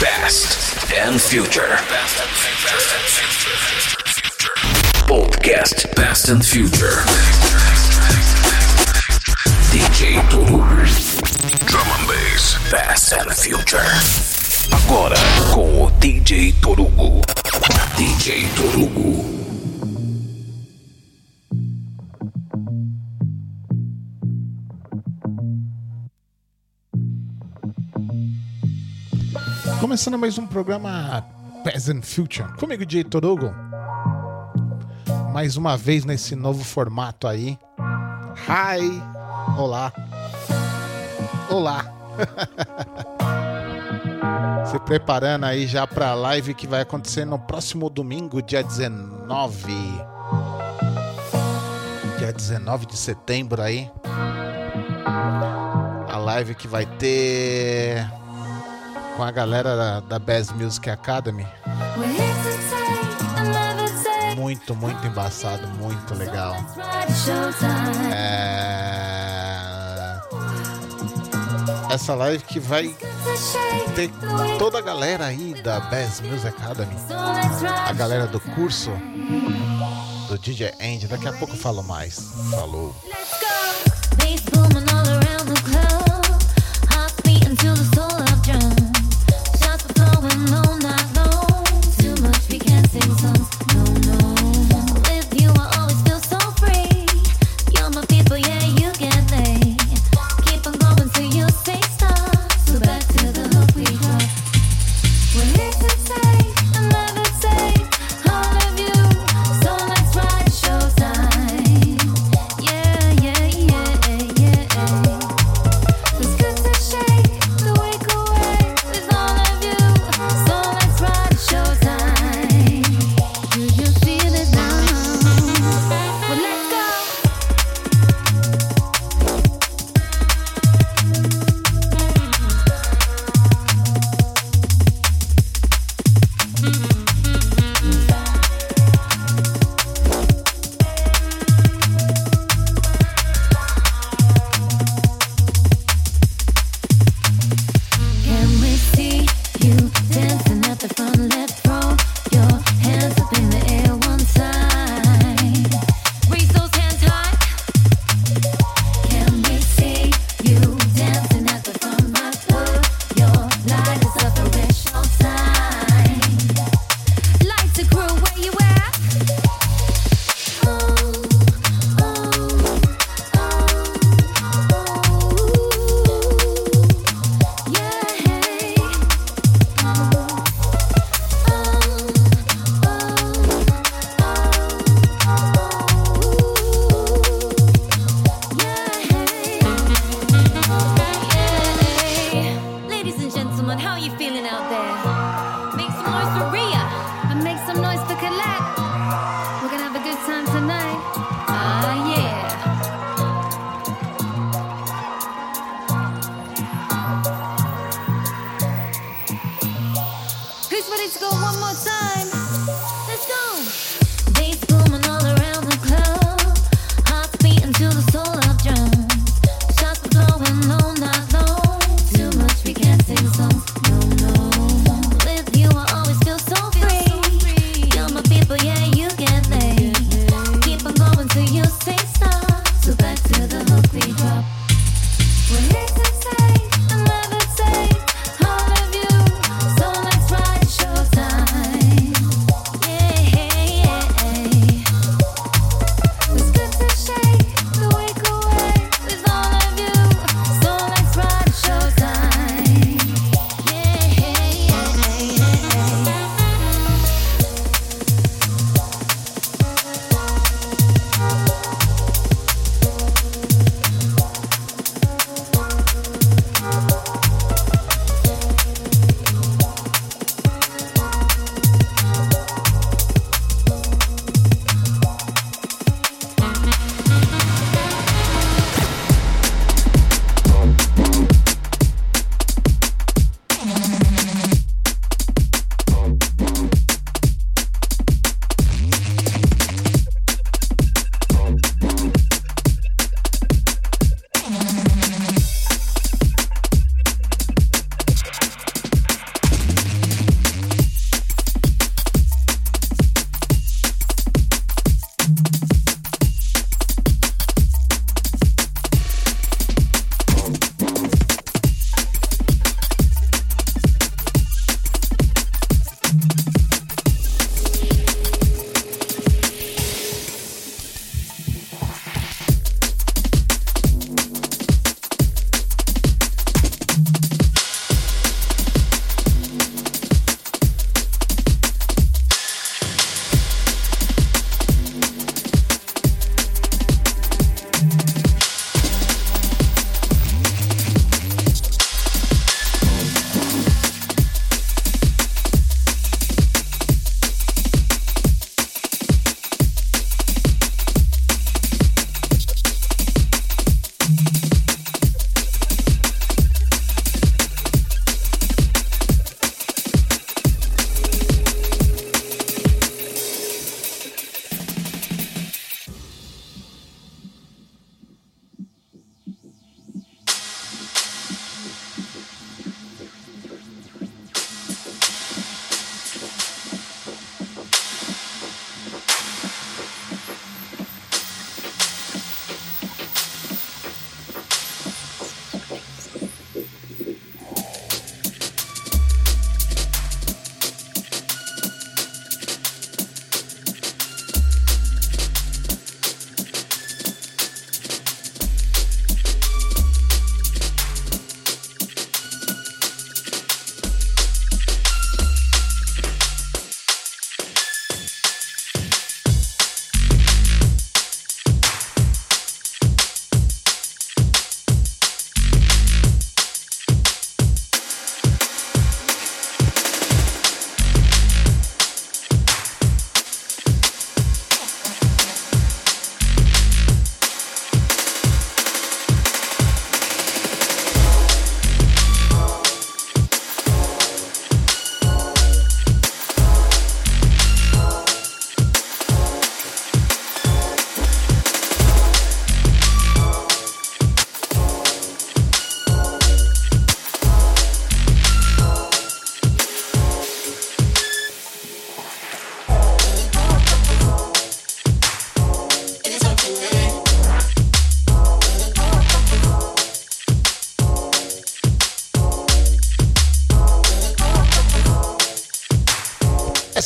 Past and Future. Podcast Past and Future. DJ Toru. Drum and Bass. Past and Future. Agora com o DJ Torugo. DJ Torugo. Começando mais um programa Peasant Future. Comigo, DJ Torugo. Mais uma vez nesse novo formato aí. Hi! Olá! Olá! Se preparando aí já pra live que vai acontecer no próximo domingo, dia 19. Dia 19 de setembro aí. A live que vai ter com a galera da, da Bass Music Academy. Muito, muito embaçado, muito legal. É... Essa live que vai ter toda a galera aí da Bass Music Academy, a galera do curso do DJ Andy. Daqui a pouco eu falo mais. Falou. Showtime.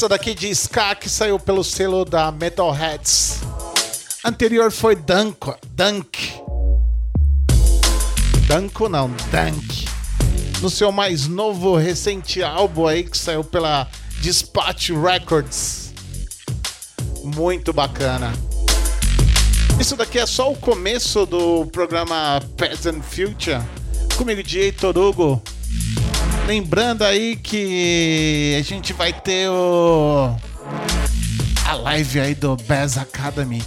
Essa daqui de Ska que saiu pelo selo da Metalheads. Anterior foi Dunk. Dunk. Danko não, Dunk. No seu mais novo, recente álbum aí que saiu pela Dispatch Records. Muito bacana. Isso daqui é só o começo do programa Present Future. Comigo, DJ Torugo. Lembrando aí que a gente vai ter o a live aí do Bass Academy.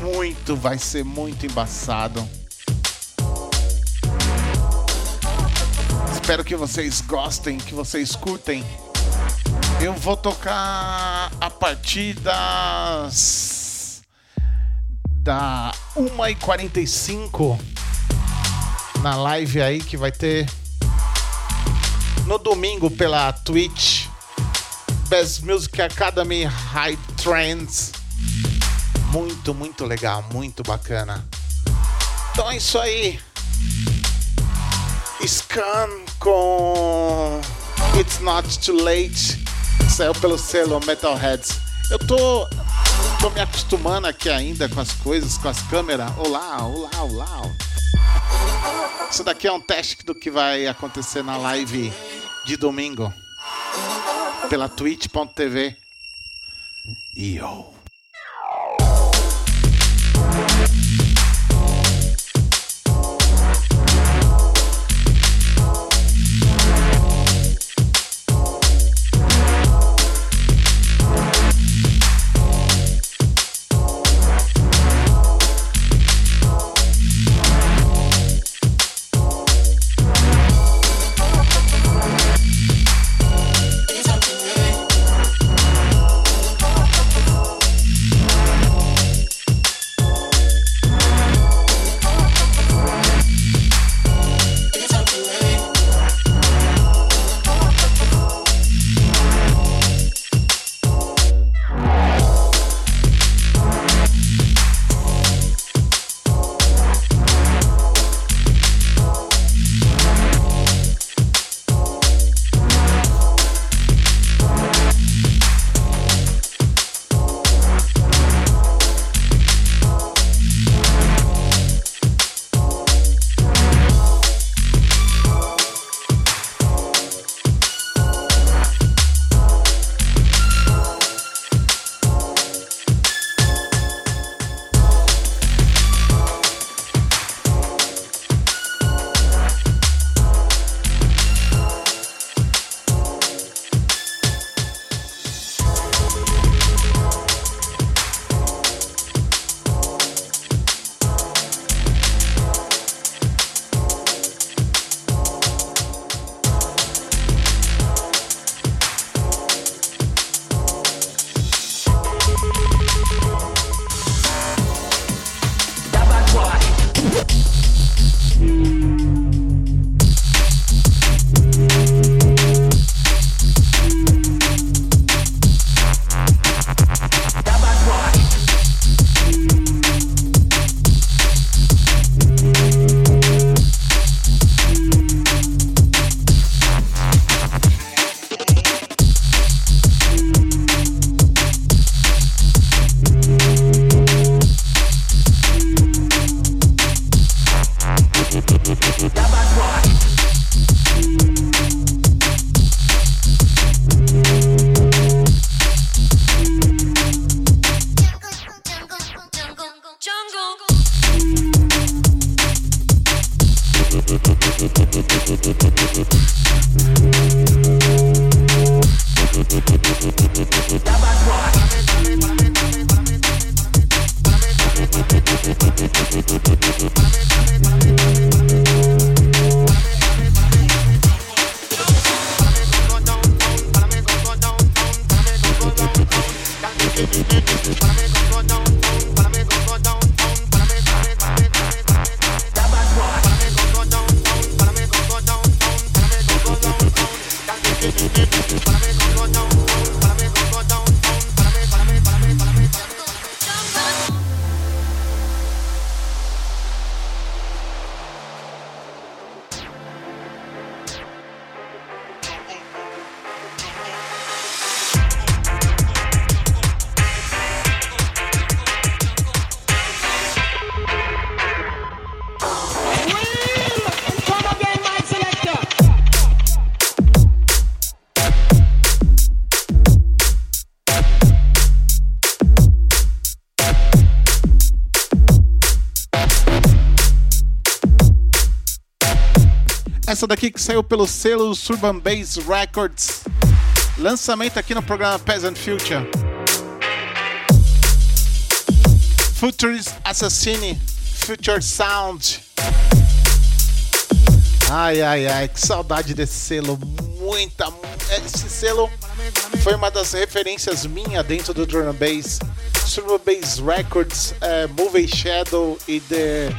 Muito, vai ser muito embaçado. Espero que vocês gostem, que vocês curtem. Eu vou tocar a partir das da 1h45 na live aí que vai ter no domingo pela Twitch Best Music Academy High Trends. Muito, muito legal, muito bacana. Então é isso aí. Scan com It's Not Too Late. Saiu pelo selo Metalheads. Eu tô, tô me acostumando aqui ainda com as coisas, com as câmeras. Olá, olá, olá. Isso daqui é um teste do que vai acontecer na live de domingo pela twitch.tv. Yo. Essa daqui que saiu pelo selo Surban Bass Records. Lançamento aqui no programa Peasant Future. Futurist Assassini, Future Sound. Ai, ai, ai, que saudade desse selo. Muita. Esse selo foi uma das referências minha dentro do drum bass. Surban Bass Records, uh, Movie Shadow e The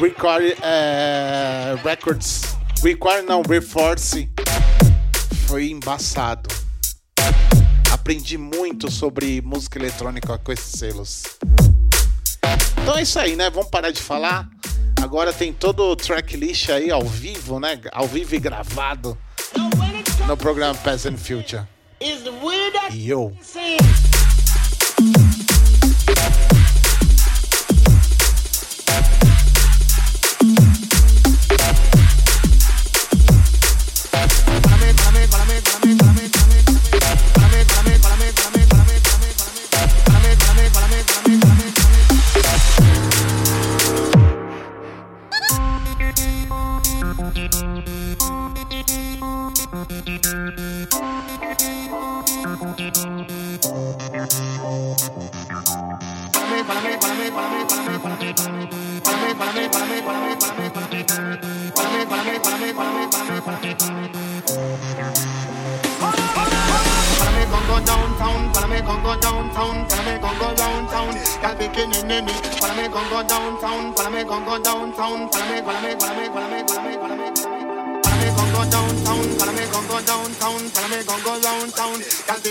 Record uh, Records. Record não, Reforce. Foi embaçado. Aprendi muito sobre música eletrônica com esses selos. Então é isso aí, né? Vamos parar de falar. Agora tem todo o tracklist aí ao vivo, né? Ao vivo e gravado no programa Past and Future. E eu.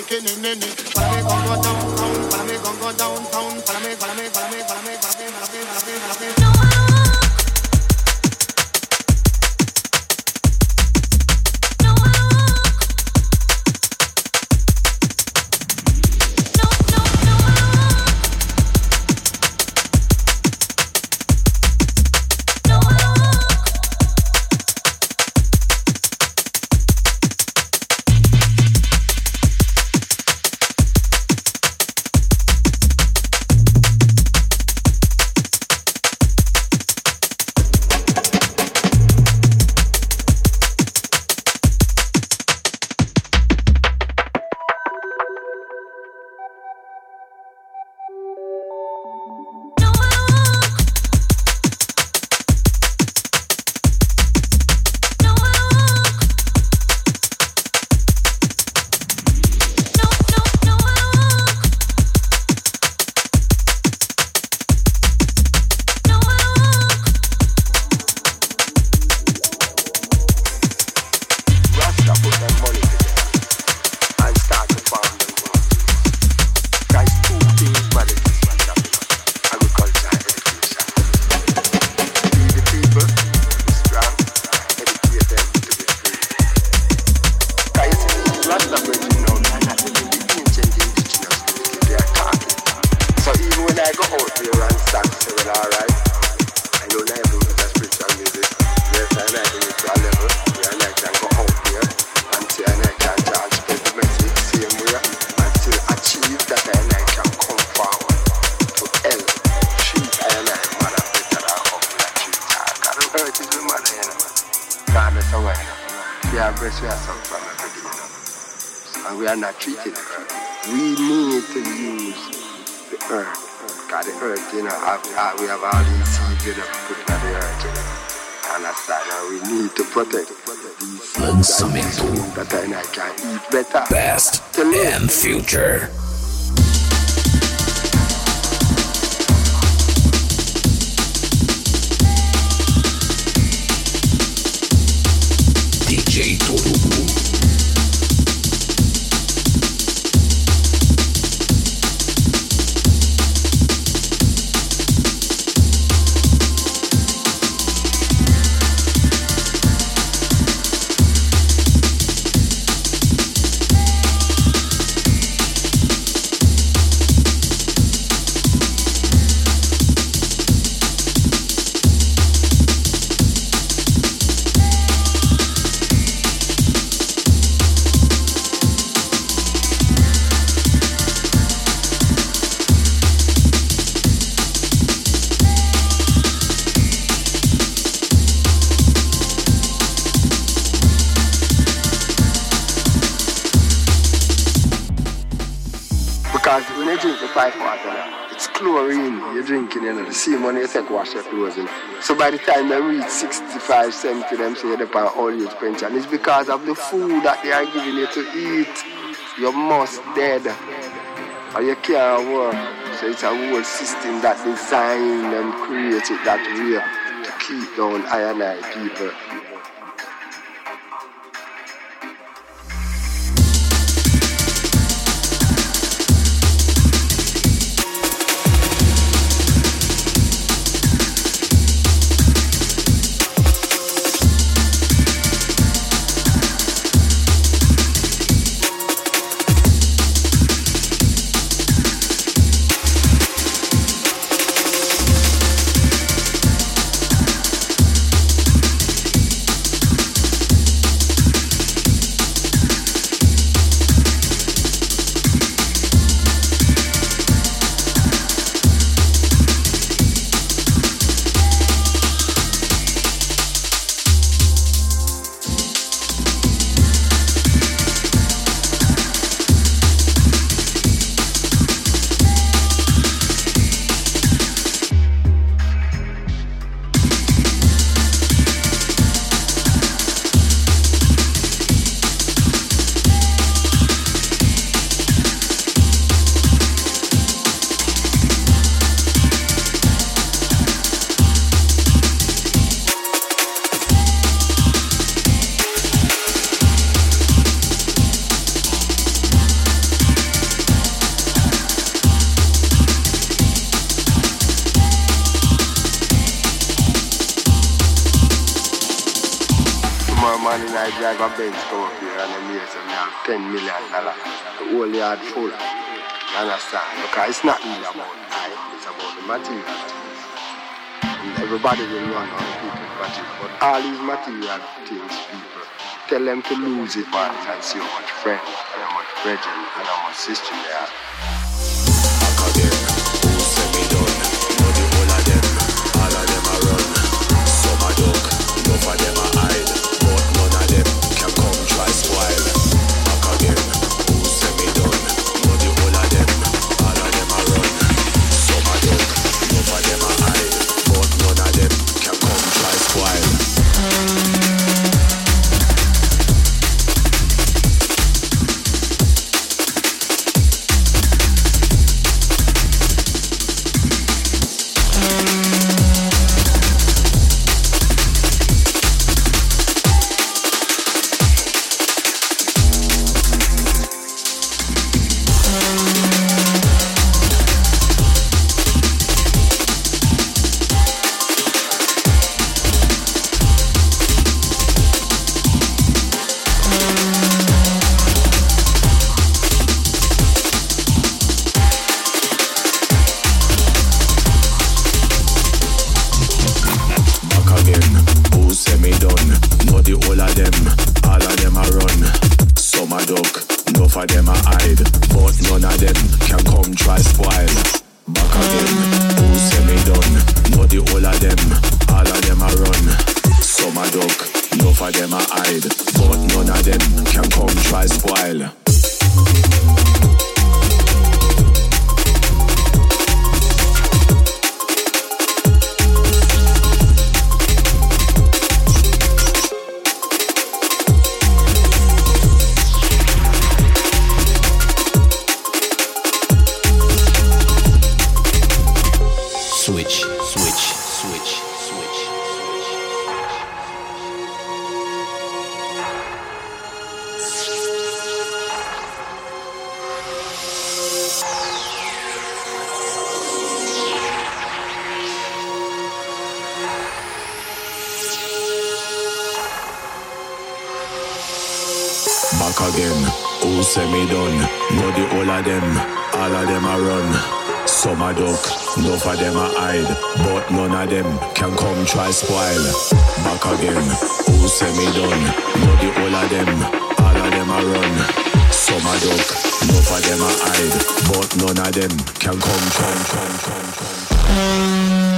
shaking in the and we are not treating earth. We need to use the earth. Because the earth, you know, we have all these seeds, you know, put on the earth, you know. Understand? And we need to protect these seeds. And better and I can eat better. And future. DJ Torubu. One you take wash your in. So by the time they reach 65, 70, them say they're on all age pension. It's because of the food that they are giving you to eat. You must dead. Or you can't work. So it's a whole system that designed and created that way to keep down I people. I full. You understand? Because it's not really about life, it's about the material things. And everybody will run on people material. But all these material things, people, tell them to lose it, man, and see how much friend, how much brethren, and how much sister they are. back again. Who say me done? Know the all of them, all of them are run. Some are duck, no for them are hide, but none of them can come try spoil. Back again, who say me done? Know the all of them, all of them are run. Some are duck, no for them are hide, but none of them can come, come, come, come, come.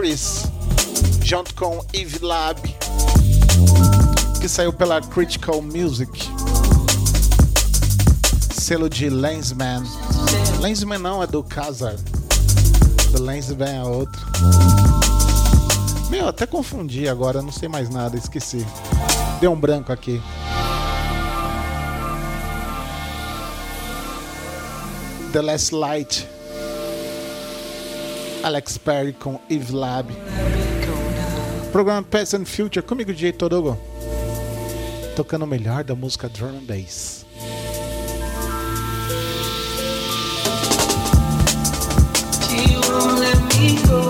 Paris, junto com Eve Lab, que saiu pela Critical Music. Selo de Lensman. Lensman não, é do Kazar. Do Lensman é outro. Meu, até confundi agora, não sei mais nada, esqueci. Deu um branco aqui. The Last Light. Alex Perry com Yves Lab. Programa Past and Future comigo, DJ Todogo. Tocando o melhor da música Drum and Bass. Let me go.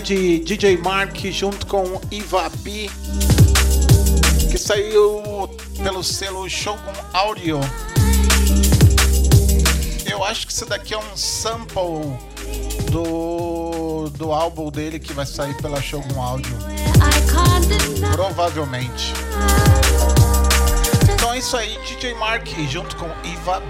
De DJ Mark junto com Iva B, que saiu pelo selo Shogun Audio. Eu acho que isso daqui é um sample do, do álbum dele que vai sair pela Shogun Audio. Provavelmente. Então é isso aí, DJ Mark junto com Iva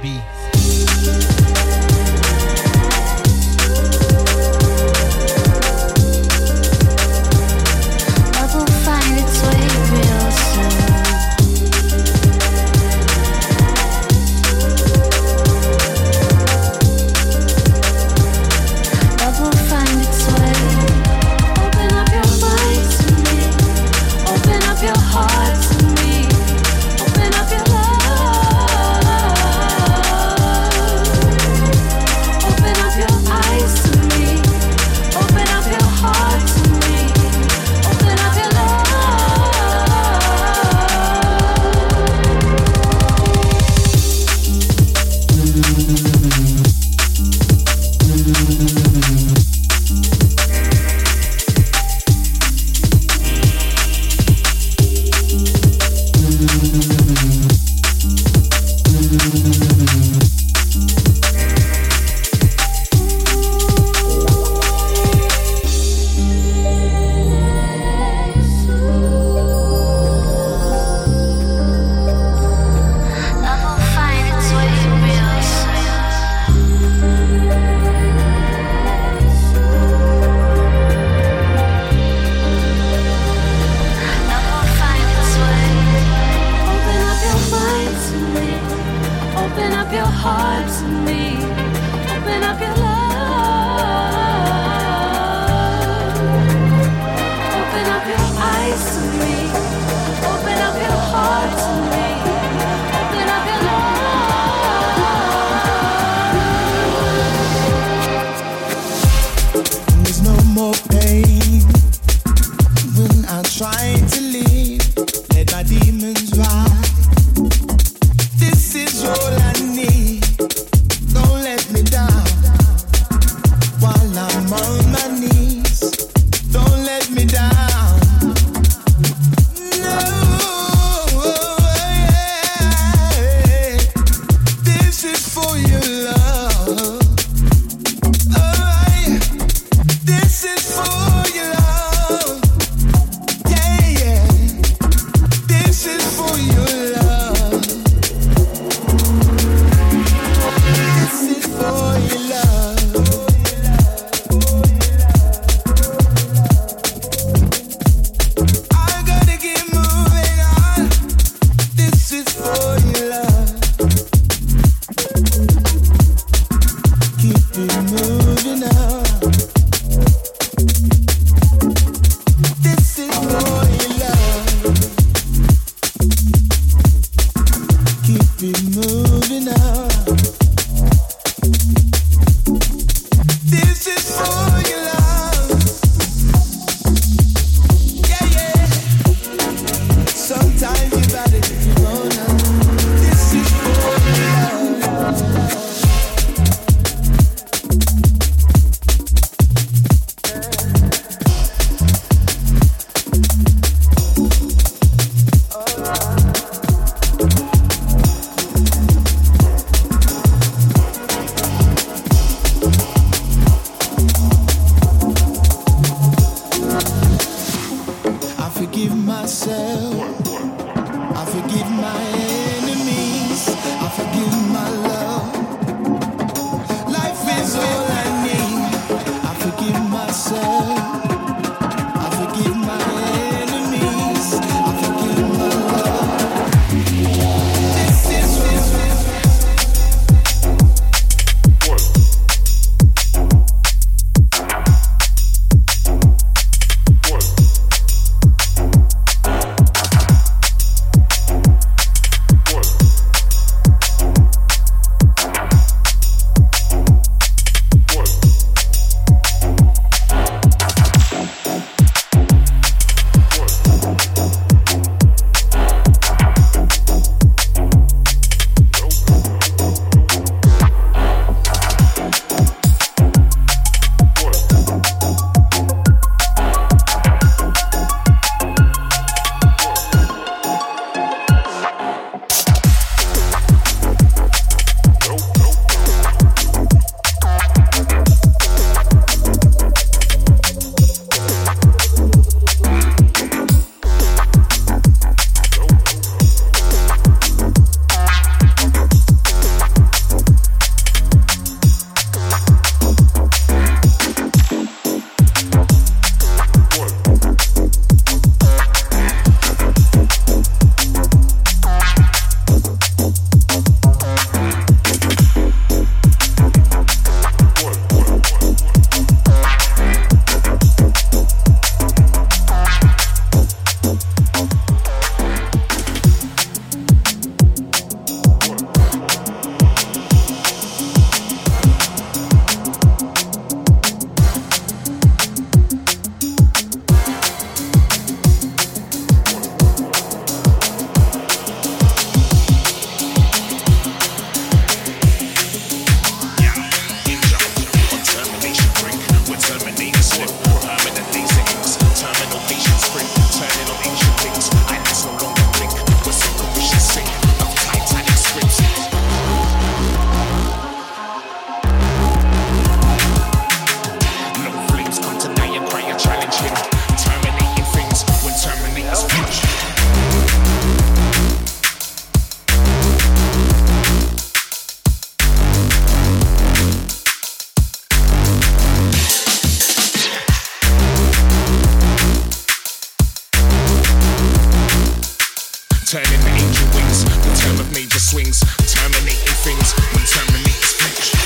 turning the angel wings. The term of major swings, terminating things when terminators flinch.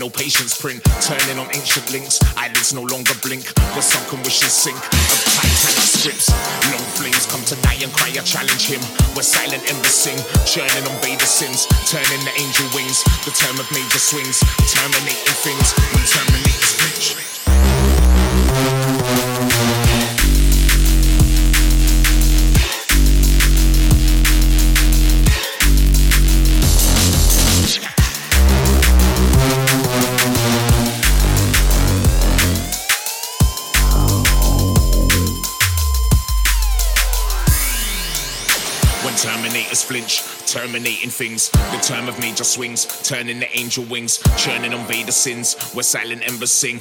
Terminal patience print, turning on ancient links, eyelids no longer blink, where sunken wishes sink, of titanic scripts. Long flames come to die and cry, I challenge him, where silent embers sing, churning on Vader sins, turning the angel wings, the term of major swings, terminating things when terminators flinch. When terminating things. The term of major swings, turning the angel wings, churning on Vader sins, where silent embers sing.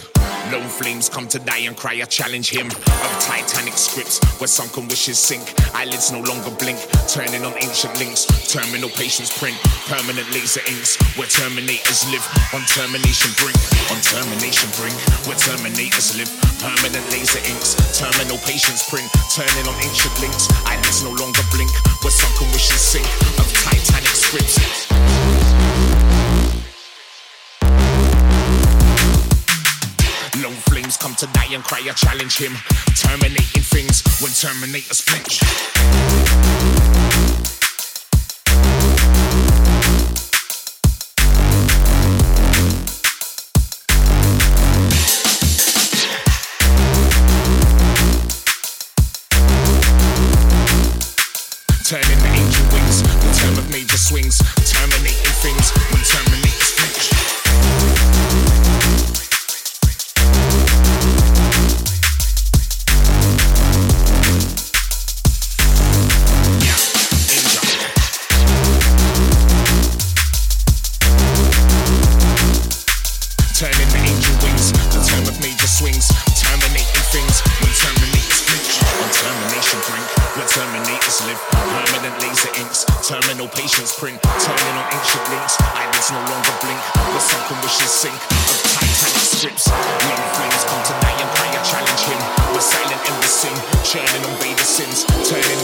Lone flames come to die and cry, I challenge him. Of titanic scripts, where sunken wishes sink, eyelids no longer blink, turning on ancient links, terminal patience print, permanent laser inks, where terminators live, on termination brink, on termination brink, where terminators live, permanent laser inks, terminal patience print, turning on ancient links, eyelids no longer blink, where sunken wishes sink, of titanic scripts. Flames come to die and cry, I challenge him. Terminating things when terminators flinch. Turning the angel wings, the term of major swings, terminating things relationships. Many flames come tonight and pray, I challenge him. We're silent in the sin, churning and the sins, turning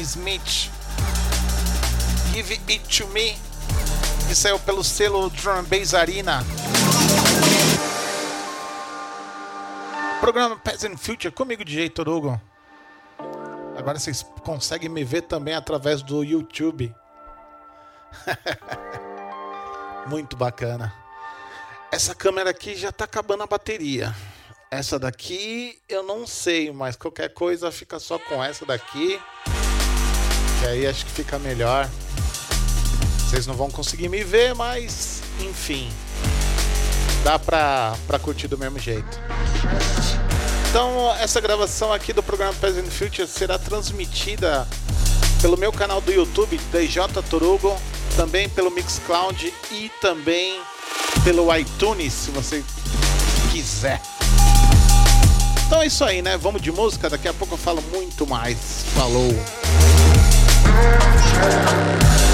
Smith. Give It To Me, que saiu pelo selo Drum Bass Arena. Programa Peasant Future comigo, DJ Torugo. Agora vocês conseguem me ver também através do YouTube. Muito bacana. Essa câmera aqui já tá acabando a bateria. Essa daqui eu não sei, mas qualquer coisa fica só com essa daqui. Que aí acho que fica melhor. Vocês não vão conseguir me ver, mas enfim. Dá pra, pra curtir do mesmo jeito. Então, essa gravação aqui do programa Present Future será transmitida pelo meu canal do YouTube, DJ Torugo, também pelo Mixcloud e também pelo iTunes, se você quiser. Então é isso aí, né? Vamos de música, daqui a pouco eu falo muito mais. Falou! Sunshine.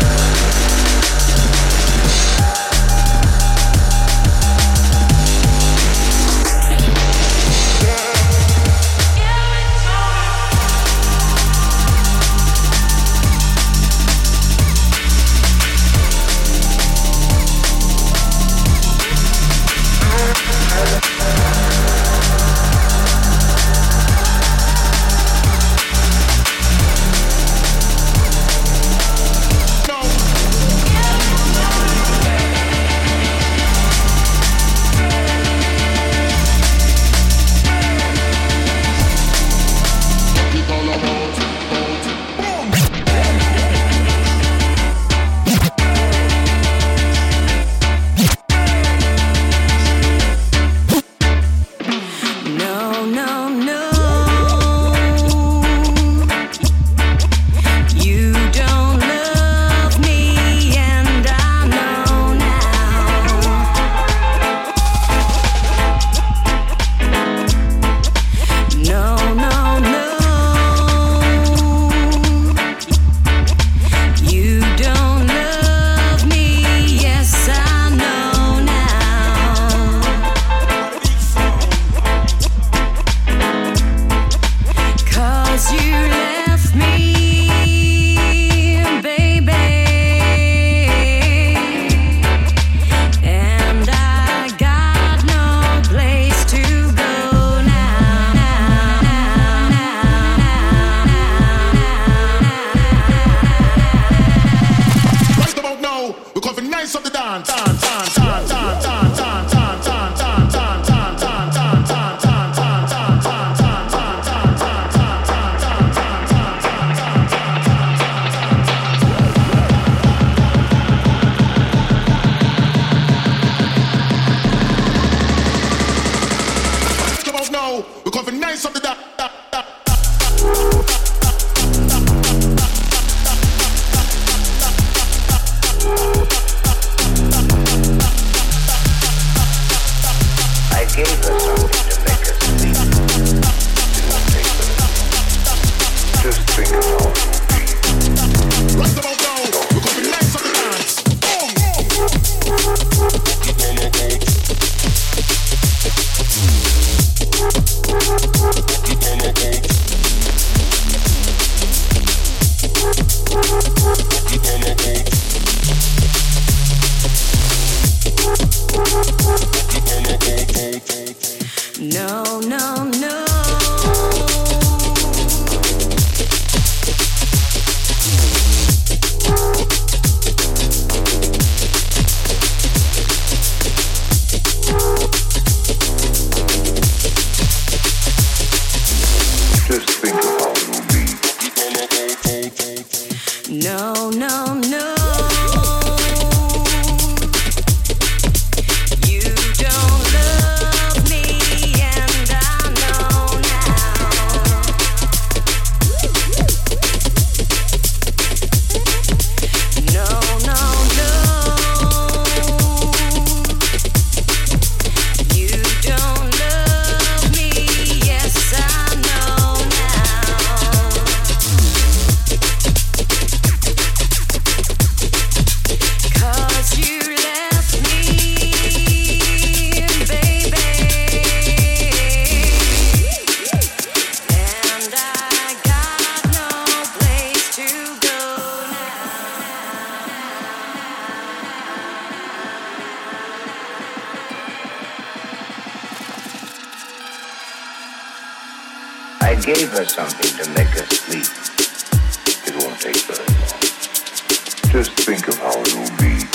gave her something to make her sleep. It won't take very long. Just think of how it will be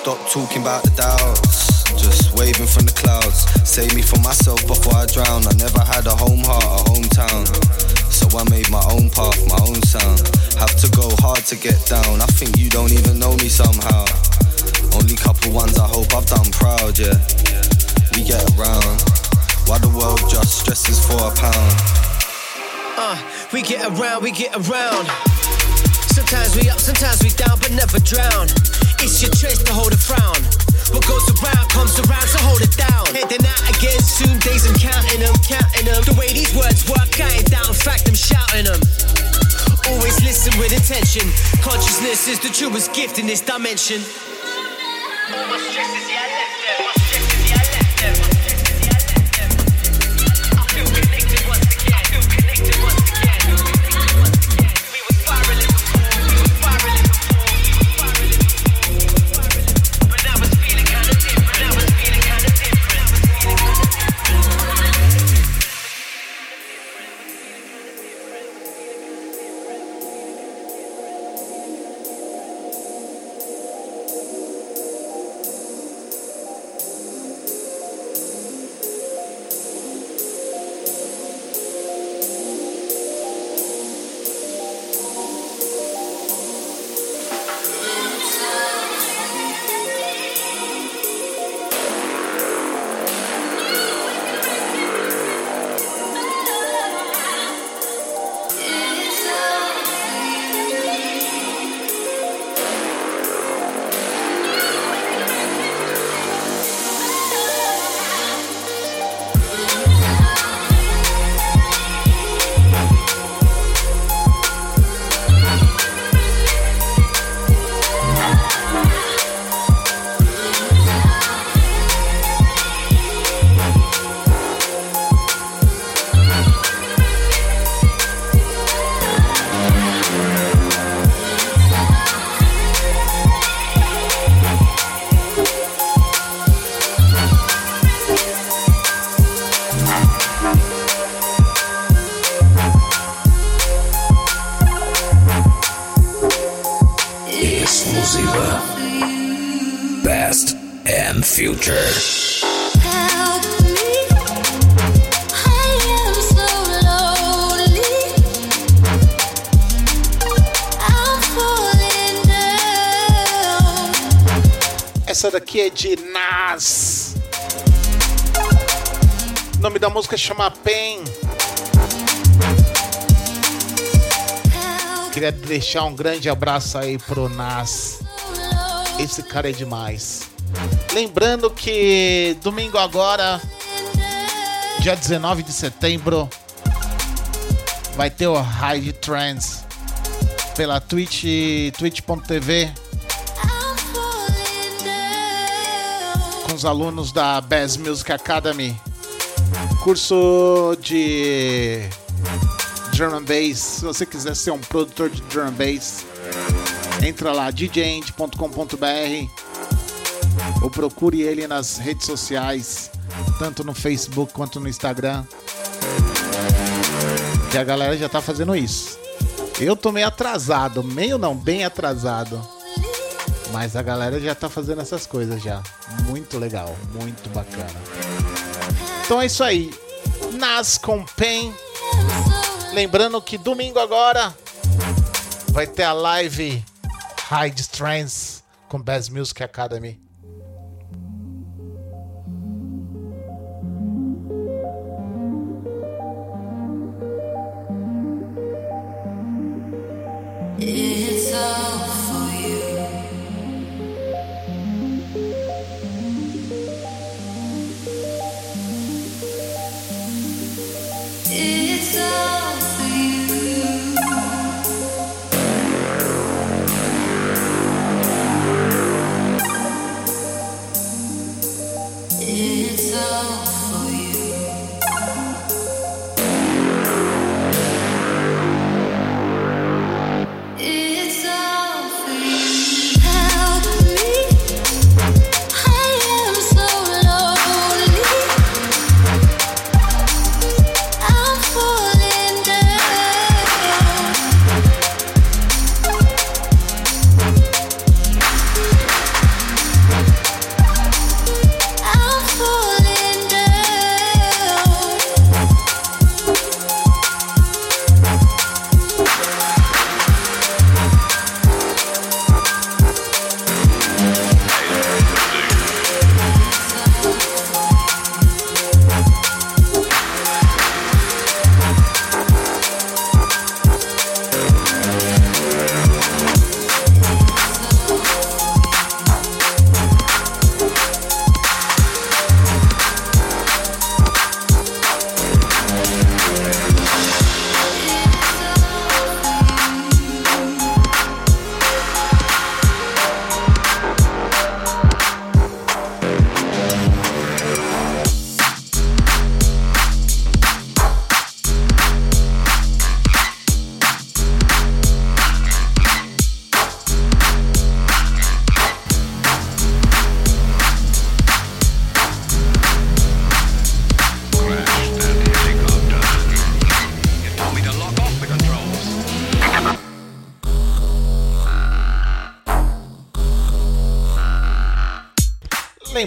stop talking about the doubts. Just waving from the clouds. Save me from myself before I drown. I never had a home heart, a hometown. So I made my own path, my own sound. Have to go hard to get down. I think you don't even know me somehow. Only couple ones I hope I've done proud, yeah. We get around. Why the world just stresses for a pound? Uh, we get around, we get around. Sometimes we up, sometimes we down, but never drown. It's your choice to hold a frown. What goes around comes around, so hold it down. Heading out again soon, days I'm counting them, counting them. The way these words work, I ain't down, fact I'm shouting them. Always listen with attention. Consciousness is the truest gift in this dimension. My stress is O nome da música chama Pen. Queria deixar um grande abraço aí pro Nas. Esse cara é demais. Lembrando que domingo agora, dia 19 de setembro, vai ter o High Trends pela Twitch, twitch.tv com os alunos da Bass Music Academy. Curso de drum and bass. Se você quiser ser um produtor de drum and bass, entra lá djend.com.br ou procure ele nas redes sociais, tanto no Facebook quanto no Instagram. Que a galera já tá fazendo isso. Eu tô meio atrasado, meio não, bem atrasado. Mas a galera já tá fazendo essas coisas já. Muito legal, muito bacana. Então é isso aí. Nas com Pen. Lembrando que domingo agora vai ter a live High Trends com Bass Music Academy. It's all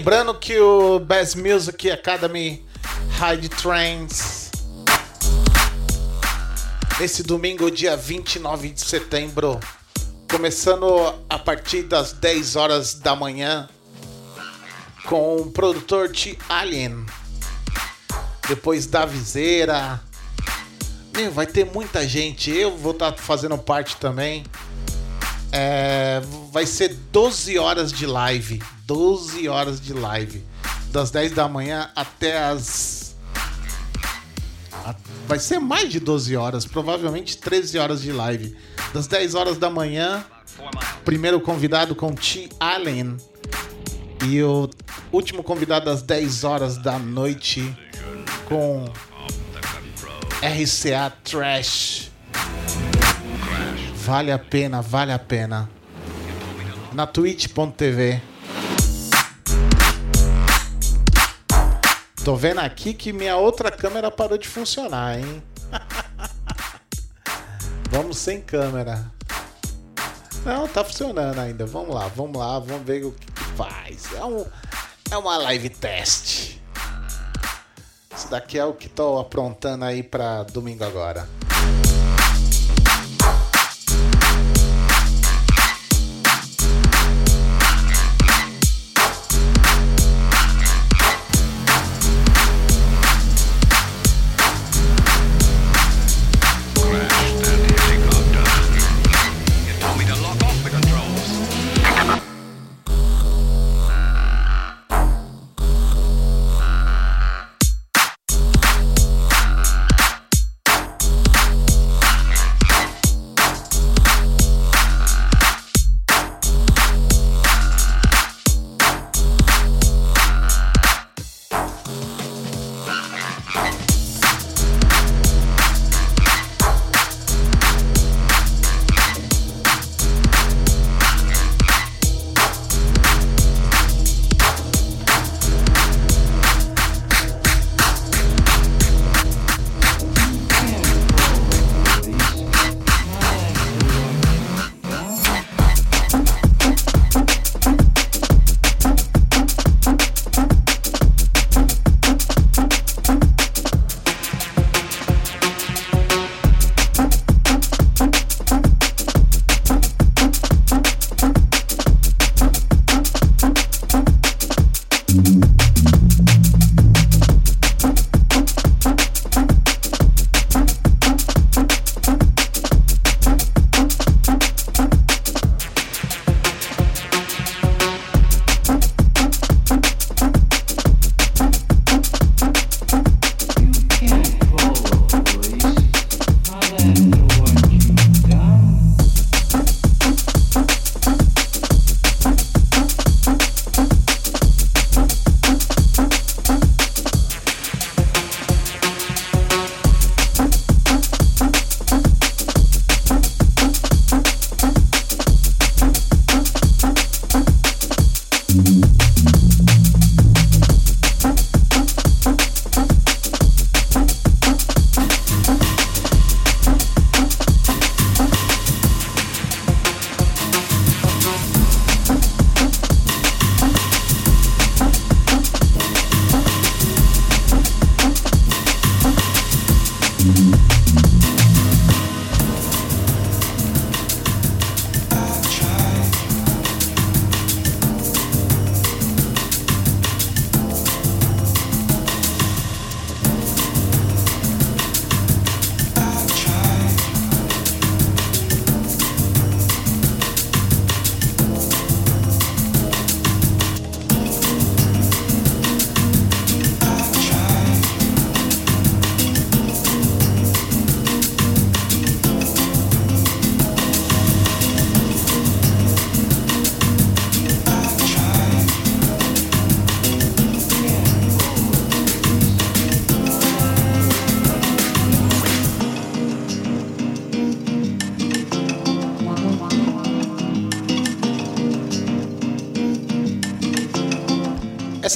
Lembrando que o Best Music Academy High Trains nesse domingo, dia 29 de setembro, começando a partir das 10 horas da manhã com o produtor T Alien. Depois da Viseira. Meu, vai ter muita gente. Eu vou estar fazendo parte também. É, vai ser 12 horas de live. 12 horas de live. Das 10 da manhã até as. Vai ser mais de 12 horas, provavelmente 13 horas de live. Das 10 horas da manhã, primeiro convidado com T. Allen. E o último convidado às 10 horas da noite com RCA Trash. Vale a pena, vale a pena. Na twitch.tv. Tô vendo aqui que minha outra câmera parou de funcionar, hein? Vamos sem câmera. Não, tá funcionando ainda. Vamos lá, vamos lá, vamos ver o que, que faz. É, um, é uma live test. Isso daqui é o que tô aprontando aí pra domingo agora.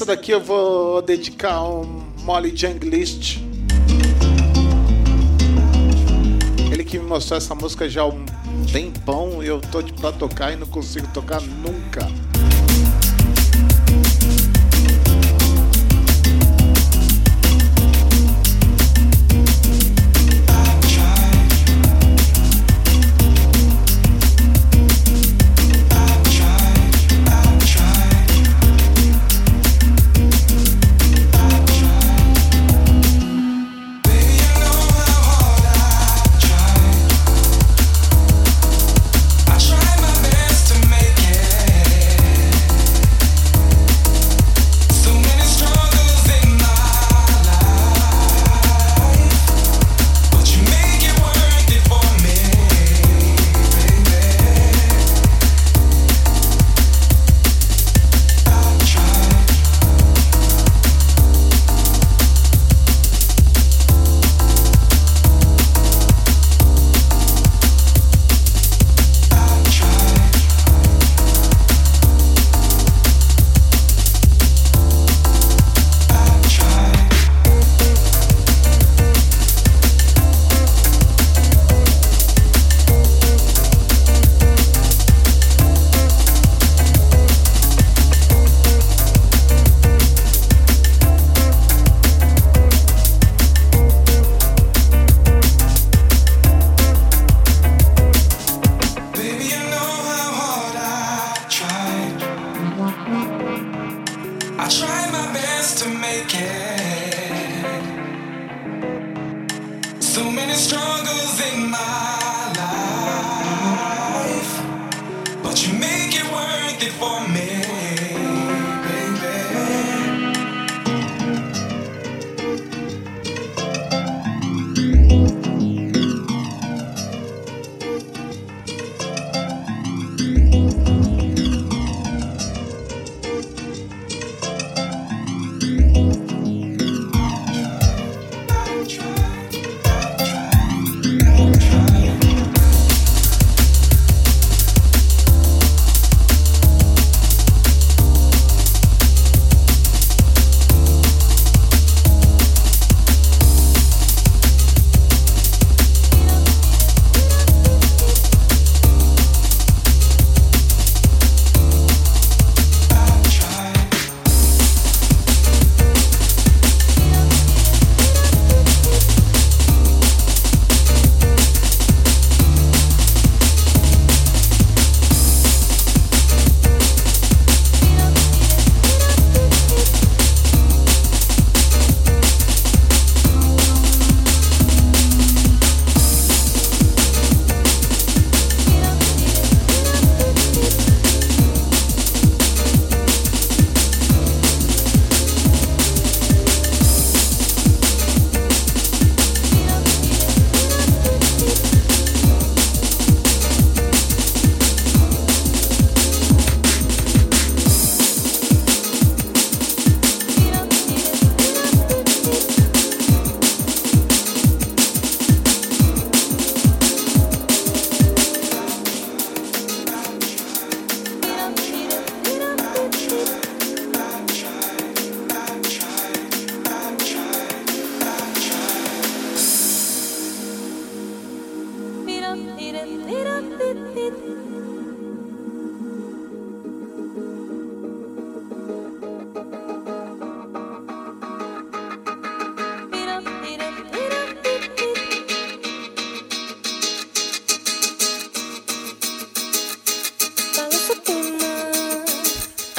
Daqui eu vou dedicar ao Molly Junglist. Ele que me mostrou essa música já há um tempão e eu tô pra tocar e não consigo tocar nunca.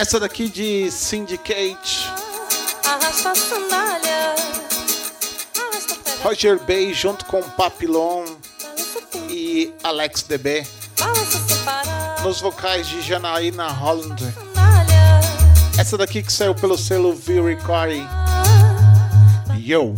Essa daqui de Syndicate, Arrasta a sandália. Roger Bay junto com Papillon e Alex DB. Nos vocais de Janaína Holland. Essa daqui que saiu pelo selo V Recording. Yo!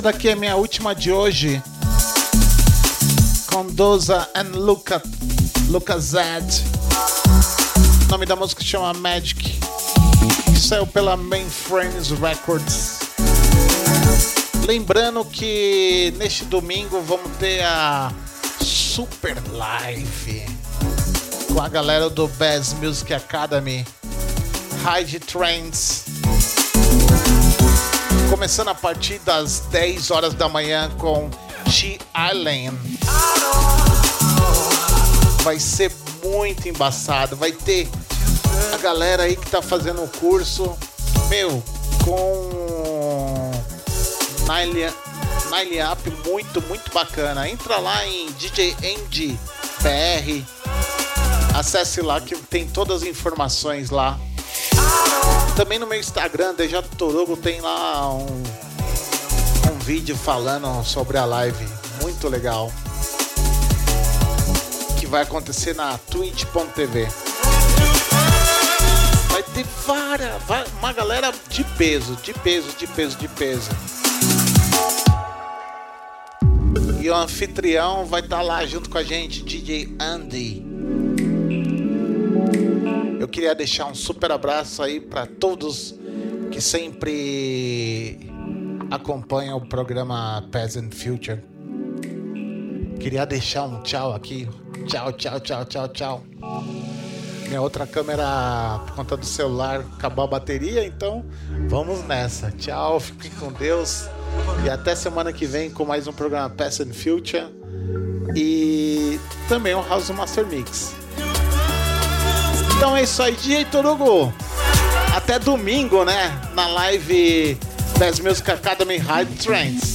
Essa daqui é minha última de hoje. Com Doza and Luca, Luca Zed. O nome da música chama Magic. Saiu pela Mainframes Records. Lembrando que neste domingo vamos ter a Super Live com a galera do Bass Music Academy. Hide Trends. Começando a partir das 10 horas da manhã com G Island. Vai ser muito embaçado. Vai ter a galera aí que tá fazendo o curso, meu, com Nile, Nile Up muito, muito bacana. Entra lá em DJ Andy BR. Acesse lá que tem todas as informações lá. Também no meu Instagram, Deja Torugo, tem lá um, um vídeo falando sobre a live. Muito legal. Que vai acontecer na twitch.tv. Vai ter várias, uma galera de peso, de peso, de peso, de peso. E o anfitrião vai estar lá junto com a gente, DJ Andy. Queria deixar um super abraço aí para todos que sempre acompanham o programa Peasant Future. Queria deixar um tchau aqui. Tchau, tchau, tchau, tchau, tchau. Minha outra câmera, por conta do celular, acabou a bateria, então vamos nessa. Tchau, fiquem com Deus. E até semana que vem com mais um programa Peasant Future. E também o House Master Mix. Então é isso aí, DJ Torugo. Até domingo, né? Na live das Music Academy High Trends.